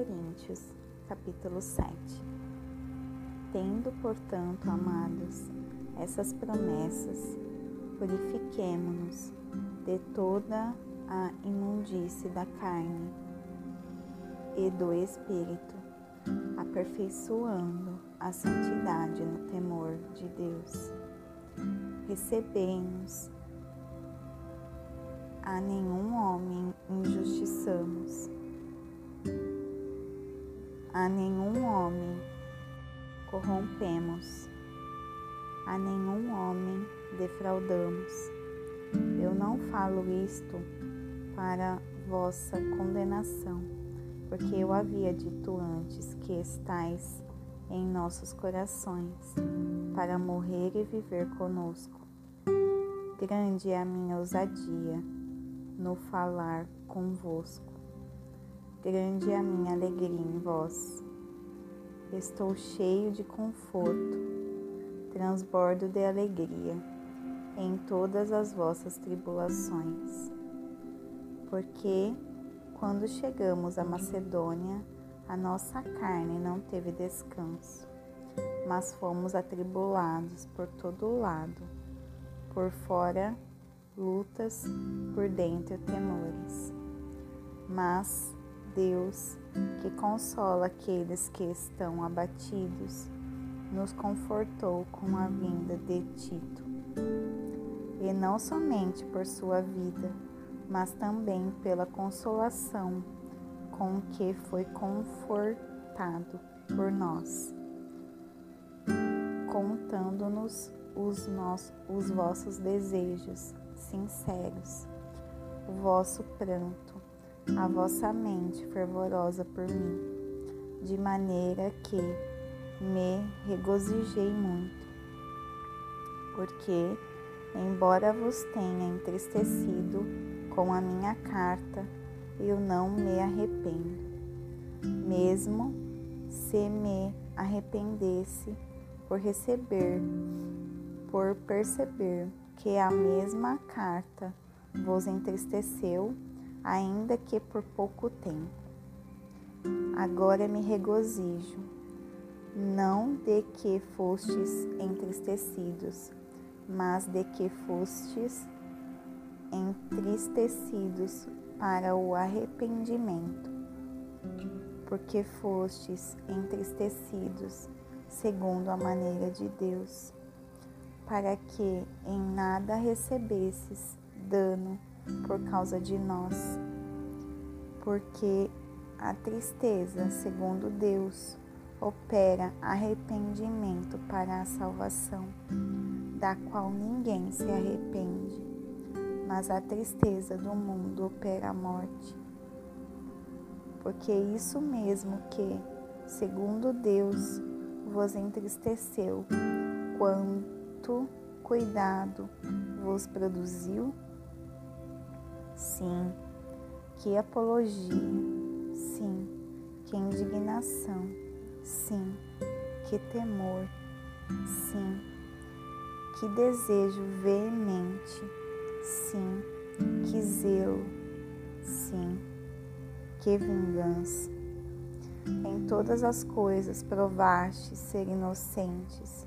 Coríntios, capítulo 7. Tendo, portanto, amados, essas promessas, purifiquemo-nos de toda a imundície da carne e do espírito, aperfeiçoando a santidade no temor de Deus. Recebemos a nenhum homem a nenhum homem corrompemos, a nenhum homem defraudamos. Eu não falo isto para vossa condenação, porque eu havia dito antes que estais em nossos corações, para morrer e viver conosco. Grande é a minha ousadia no falar convosco. Grande é a minha alegria em vós. Estou cheio de conforto, transbordo de alegria em todas as vossas tribulações. Porque quando chegamos à Macedônia, a nossa carne não teve descanso, mas fomos atribulados por todo lado, por fora lutas, por dentro temores. Mas Deus, que consola aqueles que estão abatidos, nos confortou com a vinda de Tito. E não somente por sua vida, mas também pela consolação com que foi confortado por nós, contando-nos os, os vossos desejos sinceros, o vosso pranto, a vossa mente fervorosa por mim, de maneira que me regozijei muito, porque, embora vos tenha entristecido com a minha carta, eu não me arrependo, mesmo se me arrependesse por receber, por perceber que a mesma carta vos entristeceu, ainda que por pouco tempo. Agora me regozijo, não de que fostes entristecidos, mas de que fostes entristecidos para o arrependimento, porque fostes entristecidos segundo a maneira de Deus para que em nada recebesses dano por causa de nós. Porque a tristeza, segundo Deus, opera arrependimento para a salvação, da qual ninguém se arrepende, mas a tristeza do mundo opera a morte. Porque isso mesmo que, segundo Deus, vos entristeceu quando muito cuidado vos produziu? Sim, que apologia, sim, que indignação, sim, que temor, sim, que desejo veemente, sim, que zelo, sim, que vingança. Em todas as coisas provaste ser inocentes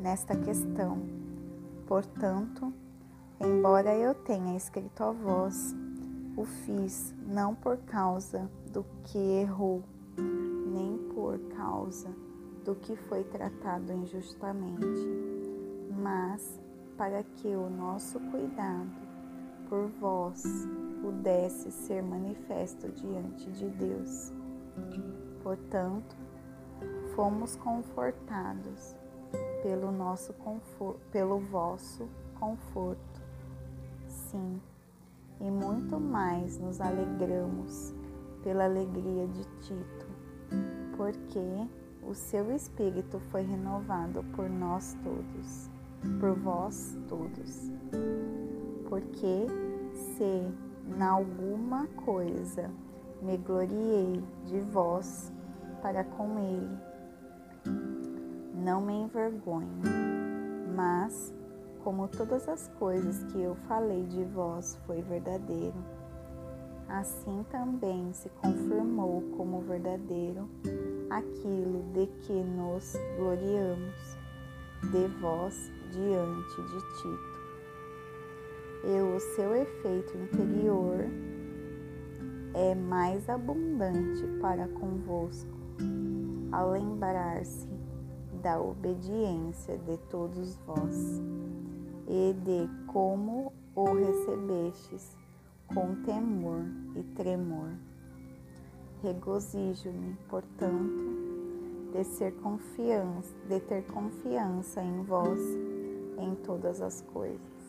nesta questão. Portanto, embora eu tenha escrito a vós, o fiz não por causa do que errou, nem por causa do que foi tratado injustamente, mas para que o nosso cuidado por vós pudesse ser manifesto diante de Deus. Portanto, fomos confortados pelo nosso conforto, pelo vosso conforto. Sim, e muito mais nos alegramos pela alegria de Tito, porque o seu espírito foi renovado por nós todos, por vós todos. Porque se na alguma coisa me gloriei de vós para com ele, não me envergonho, mas, como todas as coisas que eu falei de vós foi verdadeiro, assim também se confirmou como verdadeiro aquilo de que nos gloriamos de vós diante de Tito. E o seu efeito interior é mais abundante para convosco, ao lembrar-se da obediência de todos vós e de como o recebestes com temor e tremor. Regozijo-me, portanto, de ser confiança, de ter confiança em vós em todas as coisas